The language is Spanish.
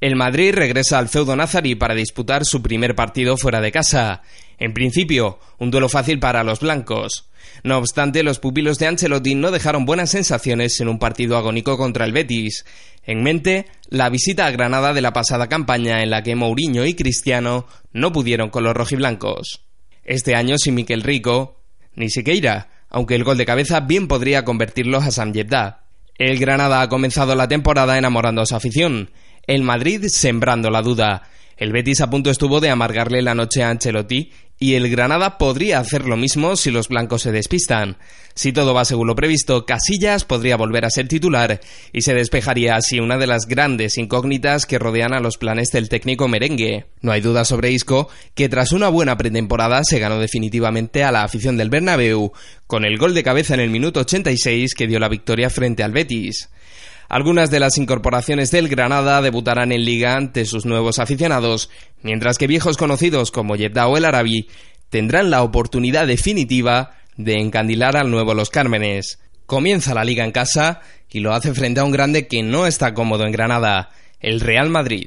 El Madrid regresa al feudo Nazari para disputar su primer partido fuera de casa. En principio, un duelo fácil para los blancos. No obstante, los pupilos de Ancelotti no dejaron buenas sensaciones en un partido agónico contra el Betis. En mente, la visita a Granada de la pasada campaña en la que Mourinho y Cristiano no pudieron con los rojiblancos. Este año sin Miquel Rico, ni Siqueira, aunque el gol de cabeza bien podría convertirlos a Sam El Granada ha comenzado la temporada enamorando a su afición el Madrid sembrando la duda. El Betis a punto estuvo de amargarle la noche a Ancelotti y el Granada podría hacer lo mismo si los blancos se despistan. Si todo va según lo previsto, Casillas podría volver a ser titular y se despejaría así una de las grandes incógnitas que rodean a los planes del técnico merengue. No hay duda sobre Isco, que tras una buena pretemporada se ganó definitivamente a la afición del Bernabéu, con el gol de cabeza en el minuto 86 que dio la victoria frente al Betis. Algunas de las incorporaciones del Granada debutarán en liga ante sus nuevos aficionados, mientras que viejos conocidos como Yedda o el Arabi tendrán la oportunidad definitiva de encandilar al nuevo Los Cármenes. Comienza la liga en casa y lo hace frente a un grande que no está cómodo en Granada, el Real Madrid.